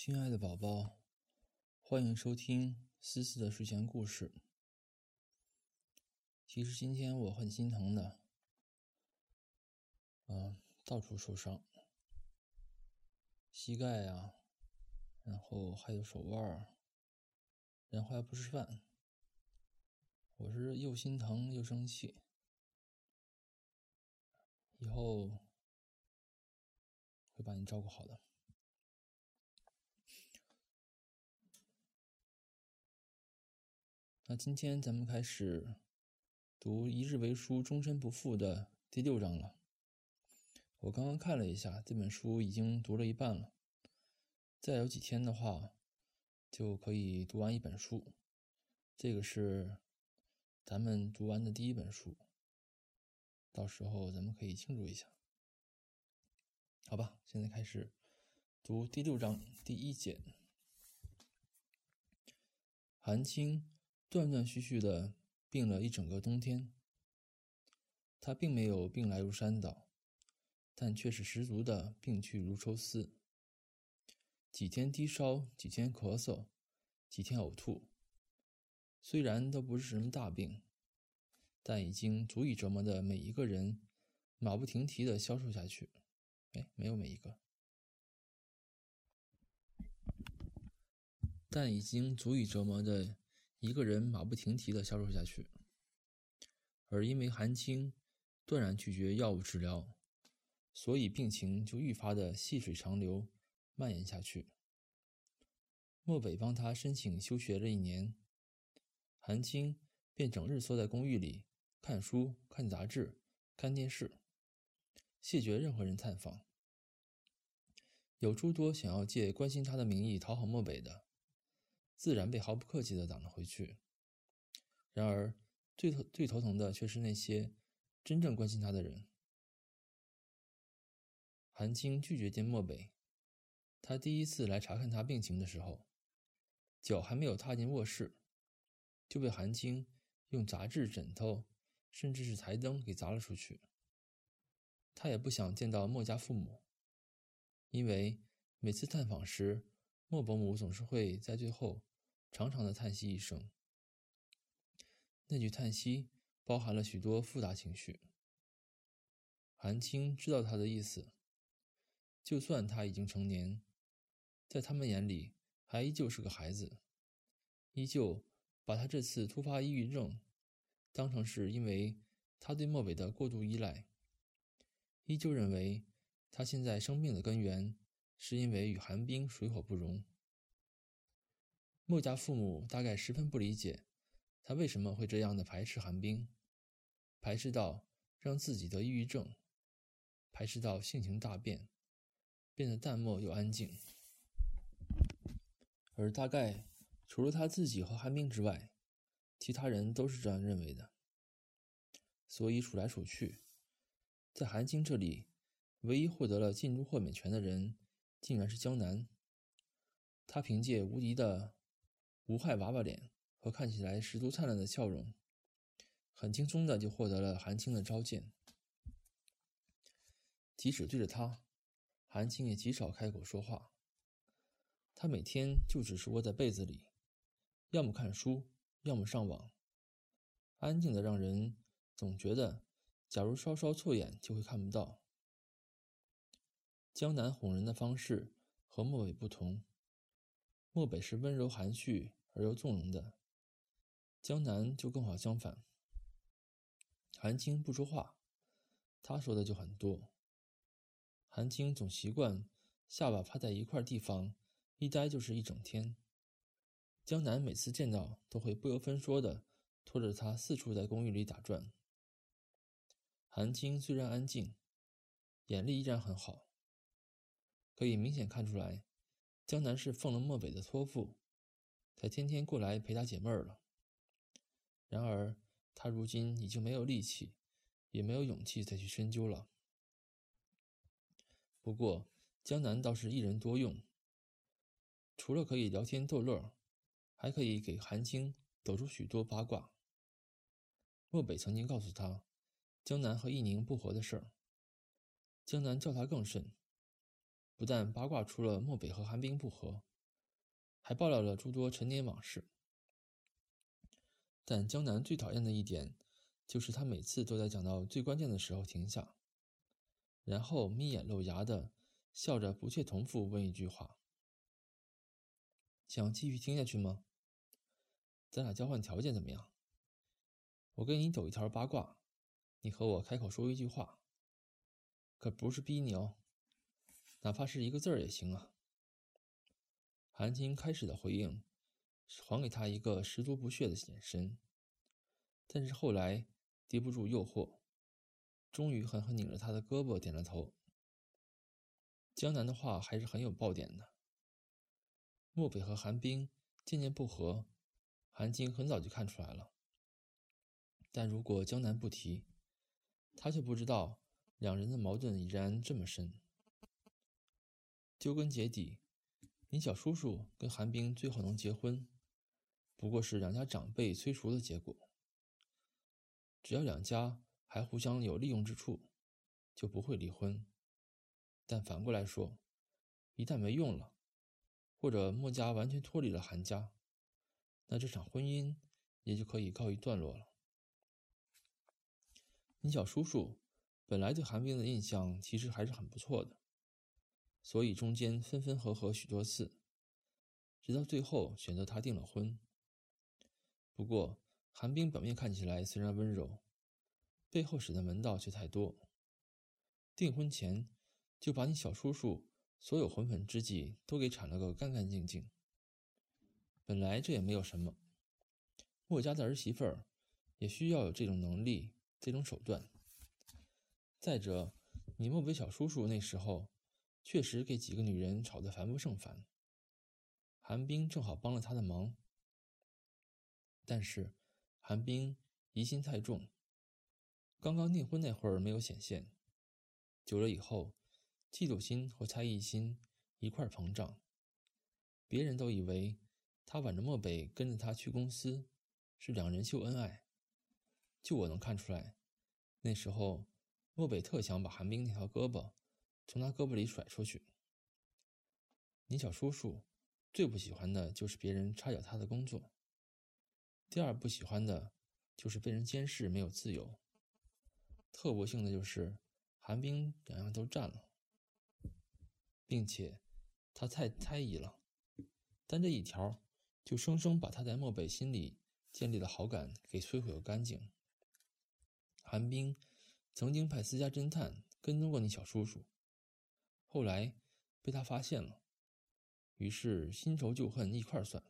亲爱的宝宝，欢迎收听思思的睡前故事。其实今天我很心疼的，嗯，到处受伤，膝盖呀，然后还有手腕儿，然后还不吃饭，我是又心疼又生气。以后会把你照顾好的。那今天咱们开始读《一日为书，终身不负》的第六章了。我刚刚看了一下，这本书已经读了一半了。再有几天的话，就可以读完一本书。这个是咱们读完的第一本书。到时候咱们可以庆祝一下，好吧？现在开始读第六章第一节。韩青断断续续的病了一整个冬天，他并没有病来如山倒，但却是十足的病去如抽丝。几天低烧，几天咳嗽，几天呕吐，虽然都不是什么大病。但已经足以折磨的每一个人，马不停蹄的消瘦下去。哎，没有每一个，但已经足以折磨的一个人马不停蹄的销售下去。而因为韩青断然拒绝药物治疗，所以病情就愈发的细水长流，蔓延下去。漠北帮他申请休学了一年，韩青便整日缩在公寓里。看书、看杂志、看电视，谢绝任何人探访。有诸多想要借关心他的名义讨好漠北的，自然被毫不客气的挡了回去。然而，最头最头疼的却是那些真正关心他的人。韩青拒绝见漠北。他第一次来查看他病情的时候，脚还没有踏进卧室，就被韩青用杂志、枕头。甚至是台灯给砸了出去。他也不想见到莫家父母，因为每次探访时，莫伯母总是会在最后长长的叹息一声。那句叹息包含了许多复杂情绪。韩青知道他的意思，就算他已经成年，在他们眼里还依旧是个孩子，依旧把他这次突发抑郁症。当成是因为他对莫北的过度依赖，依旧认为他现在生病的根源是因为与寒冰水火不容。莫家父母大概十分不理解他为什么会这样的排斥寒冰，排斥到让自己得抑郁症，排斥到性情大变，变得淡漠又安静。而大概除了他自己和寒冰之外，其他人都是这样认为的，所以数来数去，在韩青这里，唯一获得了进入豁免权的人，竟然是江南。他凭借无敌的无害娃娃脸和看起来十足灿烂的笑容，很轻松的就获得了韩青的召见。即使对着他，韩青也极少开口说话。他每天就只是窝在被子里，要么看书。要么上网，安静的让人总觉得，假如稍稍错眼就会看不到。江南哄人的方式和漠北不同，漠北是温柔含蓄而又纵容的，江南就更好相反。韩青不说话，他说的就很多。韩青总习惯下巴趴在一块地方，一待就是一整天。江南每次见到，都会不由分说的拖着他四处在公寓里打转。韩青虽然安静，眼力依然很好，可以明显看出来，江南是奉了漠北的托付，才天天过来陪他解闷儿了。然而，他如今已经没有力气，也没有勇气再去深究了。不过，江南倒是一人多用，除了可以聊天逗乐。还可以给韩青抖出许多八卦。漠北曾经告诉他，江南和易宁不和的事儿。江南叫他更甚。不但八卦出了漠北和韩冰不和，还爆料了诸多陈年往事。但江南最讨厌的一点，就是他每次都在讲到最关键的时候停下，然后眯眼露牙的笑着不屑同父问一句话：“想继续听下去吗？咱俩交换条件怎么样？我给你抖一条八卦，你和我开口说一句话，可不是逼你哦，哪怕是一个字儿也行啊。”韩青开始的回应。还给他一个十足不屑的眼神，但是后来抵不住诱惑，终于狠狠拧着他的胳膊，点了头。江南的话还是很有爆点的。漠北和韩冰渐渐不和，韩青很早就看出来了。但如果江南不提，他却不知道两人的矛盾已然这么深。究根结底，你小叔叔跟韩冰最后能结婚。不过是两家长辈催熟的结果。只要两家还互相有利用之处，就不会离婚。但反过来说，一旦没用了，或者墨家完全脱离了韩家，那这场婚姻也就可以告一段落了。你小叔叔本来对韩冰的印象其实还是很不错的，所以中间分分合合许多次，直到最后选择他订了婚。不过，韩冰表面看起来虽然温柔，背后使的门道却太多。订婚前就把你小叔叔所有混粉之计都给铲了个干干净净。本来这也没有什么，墨家的儿媳妇儿也需要有这种能力、这种手段。再者，你墨北小叔叔那时候确实给几个女人吵得烦不胜烦，韩冰正好帮了他的忙。但是，韩冰疑心太重。刚刚订婚那会儿没有显现，久了以后，嫉妒心和猜疑心一块膨胀。别人都以为他挽着漠北跟着他去公司，是两人秀恩爱。就我能看出来，那时候漠北特想把韩冰那条胳膊从他胳膊里甩出去。你小叔叔最不喜欢的就是别人插脚他的工作。第二不喜欢的，就是被人监视，没有自由。特不幸的就是韩冰两样都占了，并且他太猜疑了，单这一条就生生把他在漠北心里建立的好感给摧毁个干净。韩冰曾经派私家侦探跟踪过你小叔叔，后来被他发现了，于是新仇旧恨一块算，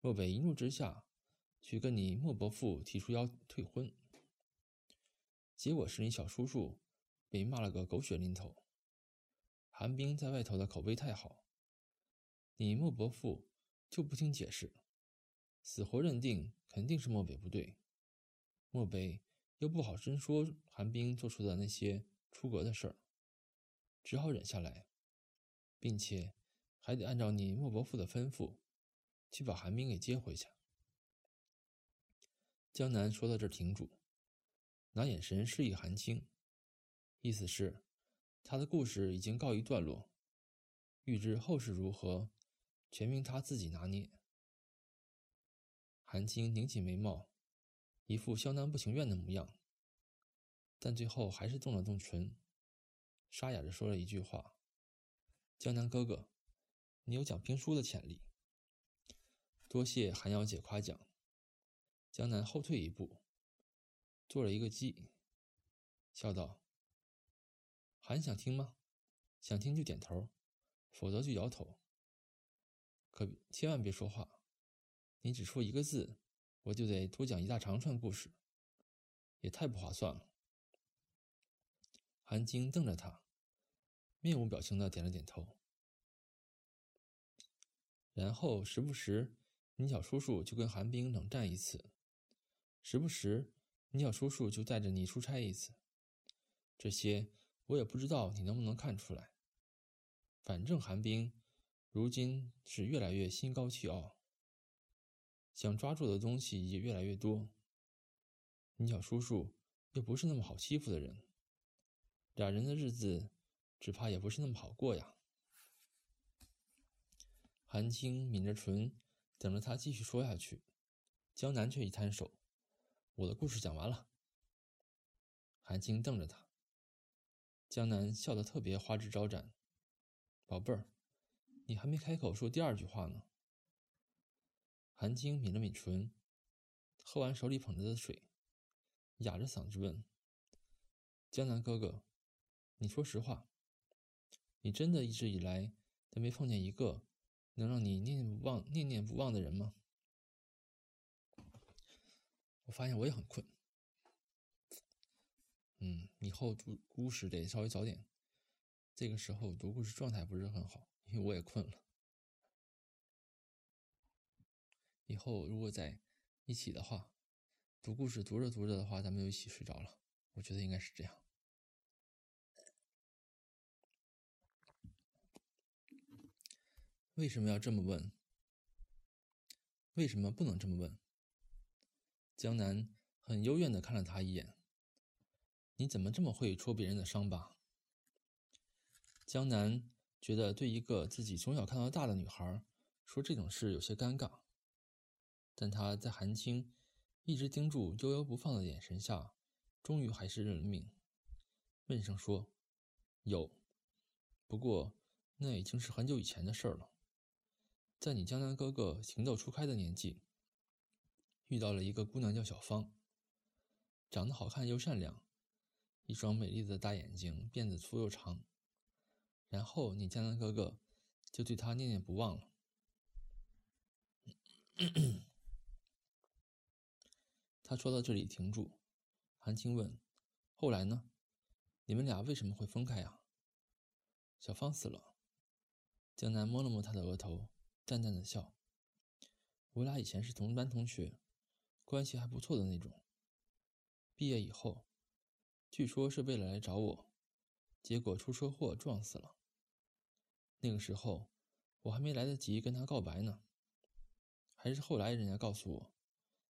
漠北一怒之下。去跟你莫伯父提出要退婚，结果是你小叔叔被骂了个狗血淋头。韩冰在外头的口碑太好，你莫伯父就不听解释，死活认定肯定是漠北不对。漠北又不好真说韩冰做出的那些出格的事儿，只好忍下来，并且还得按照你莫伯父的吩咐，去把韩冰给接回去。江南说到这儿停住，拿眼神示意韩青，意思是他的故事已经告一段落，欲知后事如何，全凭他自己拿捏。韩青拧起眉毛，一副相当不情愿的模样，但最后还是动了动唇，沙哑着说了一句话：“江南哥哥，你有讲评书的潜力，多谢韩瑶姐夸奖。”江南后退一步，做了一个揖，笑道：“还想听吗？想听就点头，否则就摇头。可千万别说话，你只说一个字，我就得多讲一大长串故事，也太不划算了。”韩晶瞪着他，面无表情的点了点头，然后时不时，你小叔叔就跟韩冰冷战一次。时不时，你小叔叔就带着你出差一次，这些我也不知道你能不能看出来。反正韩冰如今是越来越心高气傲，想抓住的东西也越来越多。你小叔叔又不是那么好欺负的人，俩人的日子只怕也不是那么好过呀。韩青抿着唇，等着他继续说下去。江南却一摊手：“我的故事讲完了。”韩青瞪着他。江南笑得特别花枝招展：“宝贝儿，你还没开口说第二句话呢。”韩青抿了抿唇，喝完手里捧着的水，哑着嗓子问：“江南哥哥，你说实话，你真的一直以来都没碰见一个能让你念念不忘、念念不忘的人吗？”我发现我也很困。嗯，以后读故事得稍微早点。这个时候读故事状态不是很好，因为我也困了。以后如果在一起的话，读故事读着读着的话，咱们就一起睡着了。我觉得应该是这样。为什么要这么问？为什么不能这么问？江南很幽怨的看了他一眼。你怎么这么会戳别人的伤疤？江南觉得对一个自己从小看到大的女孩说这种事有些尴尬，但他在韩青一直盯住、悠悠不放的眼神下，终于还是认了命，问声说：“有，不过那已经是很久以前的事了。在你江南哥哥情窦初开的年纪，遇到了一个姑娘叫小芳，长得好看又善良。”一双美丽的大眼睛，辫子粗又长。然后你江南哥哥就对她念念不忘了。他说到这里停住，韩青问：“后来呢？你们俩为什么会分开呀？”小芳死了。江南摸了摸她的额头，淡淡的笑：“我俩以前是同班同学，关系还不错的那种。毕业以后。”据说是为了来找我，结果出车祸撞死了。那个时候我还没来得及跟他告白呢，还是后来人家告诉我，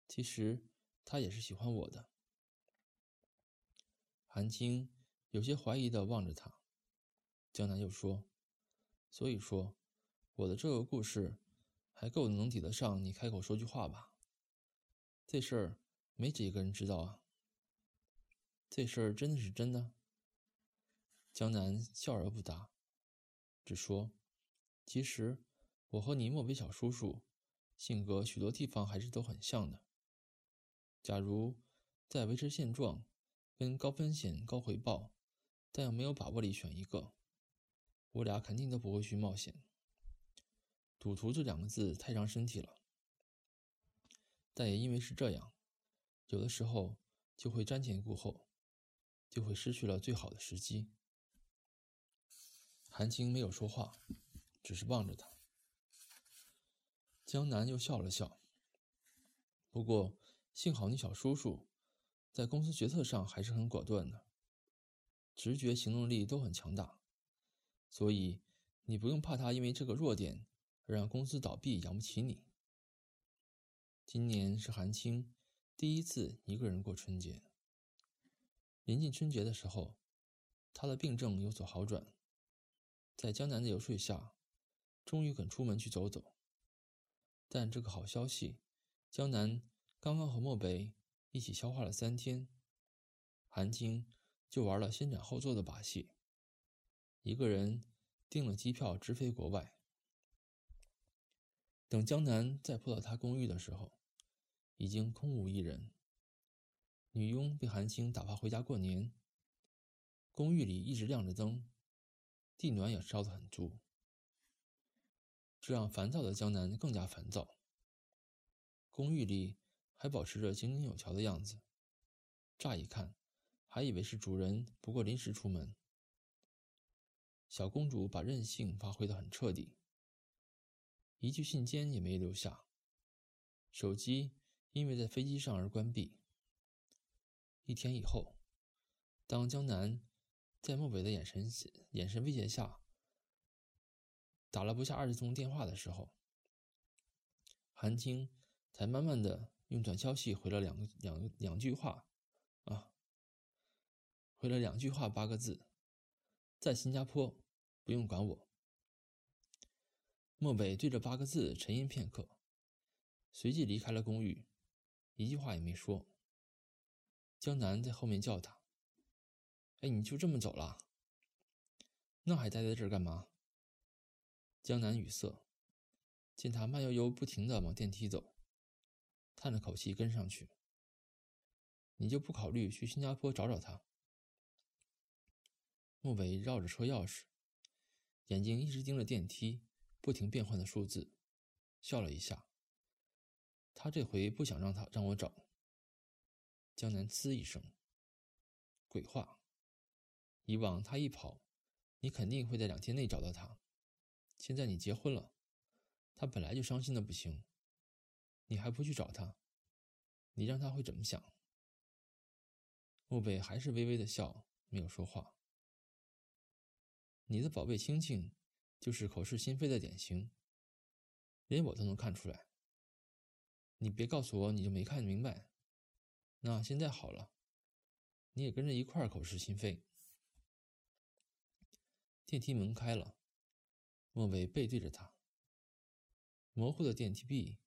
其实他也是喜欢我的。韩青有些怀疑的望着他，江南又说：“所以说，我的这个故事还够能抵得上你开口说句话吧？这事儿没几个人知道啊。”这事儿真的是真的？江南笑而不答，只说：“其实我和你莫北小叔叔性格许多地方还是都很像的。假如在维持现状跟高风险高回报，但又没有把握里选一个，我俩肯定都不会去冒险。赌徒这两个字太伤身体了，但也因为是这样，有的时候就会瞻前顾后。”就会失去了最好的时机。韩青没有说话，只是望着他。江南又笑了笑。不过幸好你小叔叔在公司决策上还是很果断的，直觉行动力都很强大，所以你不用怕他因为这个弱点让公司倒闭养不起你。今年是韩青第一次一个人过春节。临近春节的时候，他的病症有所好转，在江南的游说下，终于肯出门去走走。但这个好消息，江南刚刚和漠北一起消化了三天，韩青就玩了先斩后奏的把戏，一个人订了机票直飞国外。等江南再扑到他公寓的时候，已经空无一人。女佣被韩青打发回家过年。公寓里一直亮着灯，地暖也烧得很足，这让烦躁的江南更加烦躁。公寓里还保持着井井有条的样子，乍一看还以为是主人不过临时出门。小公主把任性发挥得很彻底，一句信笺也没留下，手机因为在飞机上而关闭。一天以后，当江南在漠北的眼神眼神威胁下打了不下二十通电话的时候，韩青才慢慢的用短消息回了两两两句话，啊，回了两句话八个字，在新加坡，不用管我。漠北对着八个字沉吟片刻，随即离开了公寓，一句话也没说。江南在后面叫他：“哎，你就这么走了？那还待在这儿干嘛？”江南语塞，见他慢悠悠不停的往电梯走，叹了口气跟上去。你就不考虑去新加坡找找他？莫北绕着车钥匙，眼睛一直盯着电梯不停变换的数字，笑了一下。他这回不想让他让我找。江南呲一声，鬼话！以往他一跑，你肯定会在两天内找到他。现在你结婚了，他本来就伤心的不行，你还不去找他，你让他会怎么想？漠北还是微微的笑，没有说话。你的宝贝青青，就是口是心非的典型，连我都能看出来。你别告诉我你就没看明白。那现在好了，你也跟着一块儿口是心非。电梯门开了，莫伟背对着他，模糊的电梯壁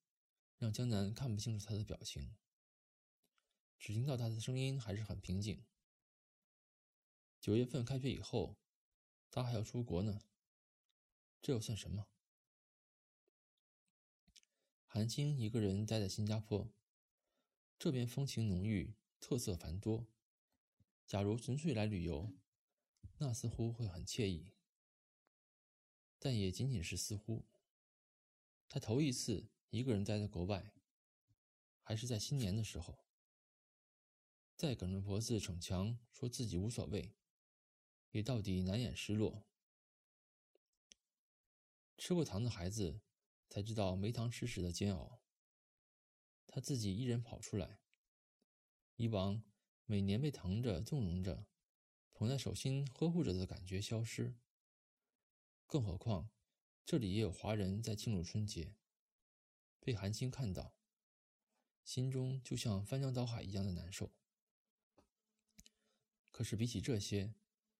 让江南看不清楚他的表情。只听到他的声音还是很平静。九月份开学以后，他还要出国呢，这又算什么？韩青一个人待在新加坡，这边风情浓郁，特色繁多。假如纯粹来旅游，那似乎会很惬意，但也仅仅是似乎。他头一次一个人待在国外，还是在新年的时候。再梗着脖子逞强，说自己无所谓，也到底难掩失落。吃过糖的孩子才知道没糖吃时的煎熬。他自己一人跑出来，以往每年被疼着、纵容着、捧在手心呵护着的感觉消失。更何况这里也有华人在庆祝春节，被韩青看到，心中就像翻江倒海一样的难受。可是比起这些，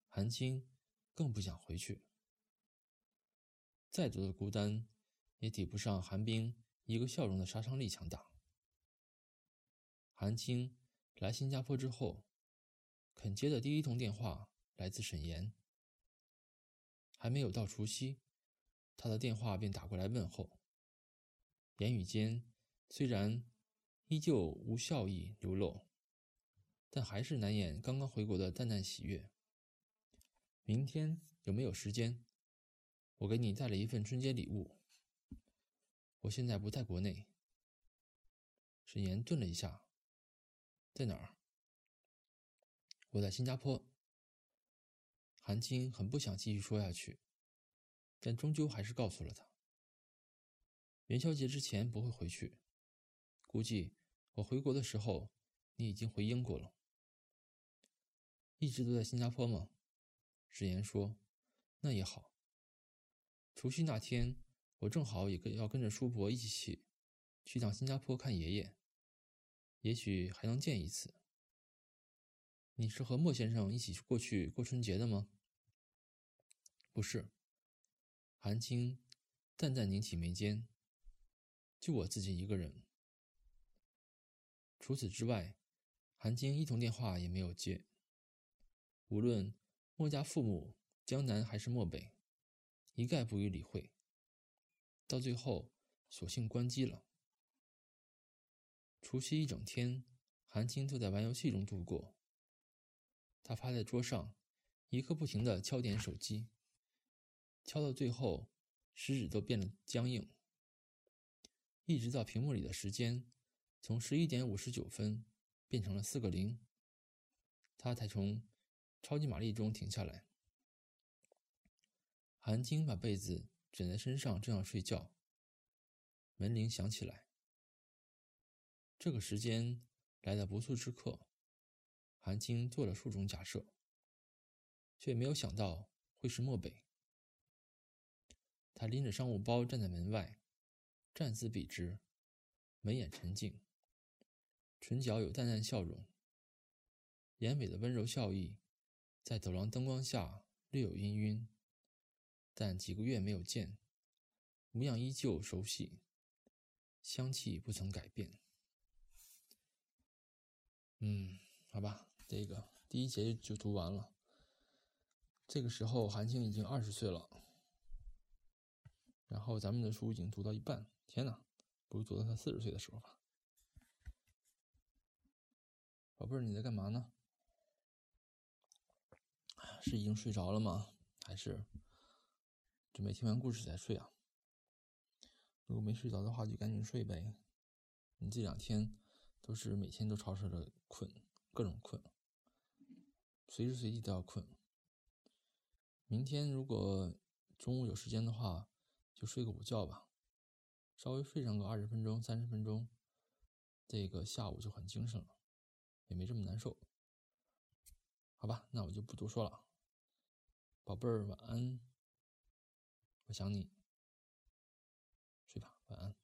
韩青更不想回去。再多的孤单，也抵不上韩冰一个笑容的杀伤力强大。韩青来新加坡之后，肯接的第一通电话来自沈岩。还没有到除夕，他的电话便打过来问候，言语间虽然依旧无笑意流露。但还是难掩刚刚回国的淡淡喜悦。明天有没有时间？我给你带了一份春节礼物。我现在不在国内。沈岩顿了一下，在哪儿？我在新加坡。韩青很不想继续说下去，但终究还是告诉了他。元宵节之前不会回去，估计我回国的时候，你已经回英国了。一直都在新加坡吗？沈岩说：“那也好。除夕那天，我正好也跟要跟着叔伯一起去，去趟新加坡看爷爷，也许还能见一次。你是和莫先生一起过去过春节的吗？”“不是。”韩青淡淡拧起眉间，“就我自己一个人。除此之外，韩青一通电话也没有接。”无论莫家父母江南还是漠北，一概不予理会。到最后，索性关机了。除夕一整天，韩青都在玩游戏中度过。他趴在桌上，一刻不停的敲点手机，敲到最后，食指都变得僵硬。一直到屏幕里的时间从十一点五十九分变成了四个零，他才从。超级玛丽中停下来，韩青把被子枕在身上，正要睡觉。门铃响起来。这个时间来的不速之客，韩青做了数种假设，却没有想到会是漠北。他拎着商务包站在门外，站姿笔直，眉眼沉静，唇角有淡淡笑容，眼尾的温柔笑意。在走廊灯光下略有氤氲，但几个月没有见，模样依旧熟悉，香气不曾改变。嗯，好吧，这个第一节就读完了。这个时候，韩青已经二十岁了，然后咱们的书已经读到一半。天哪，不如读到他四十岁的时候吧。宝贝儿，你在干嘛呢？是已经睡着了吗？还是准备听完故事再睡啊？如果没睡着的话，就赶紧睡呗。你这两天都是每天都吵吵着困，各种困，随时随地都要困。明天如果中午有时间的话，就睡个午觉吧，稍微睡上个二十分钟、三十分钟，这个下午就很精神了，也没这么难受。好吧，那我就不多说了，宝贝儿晚安，我想你，睡吧，晚安。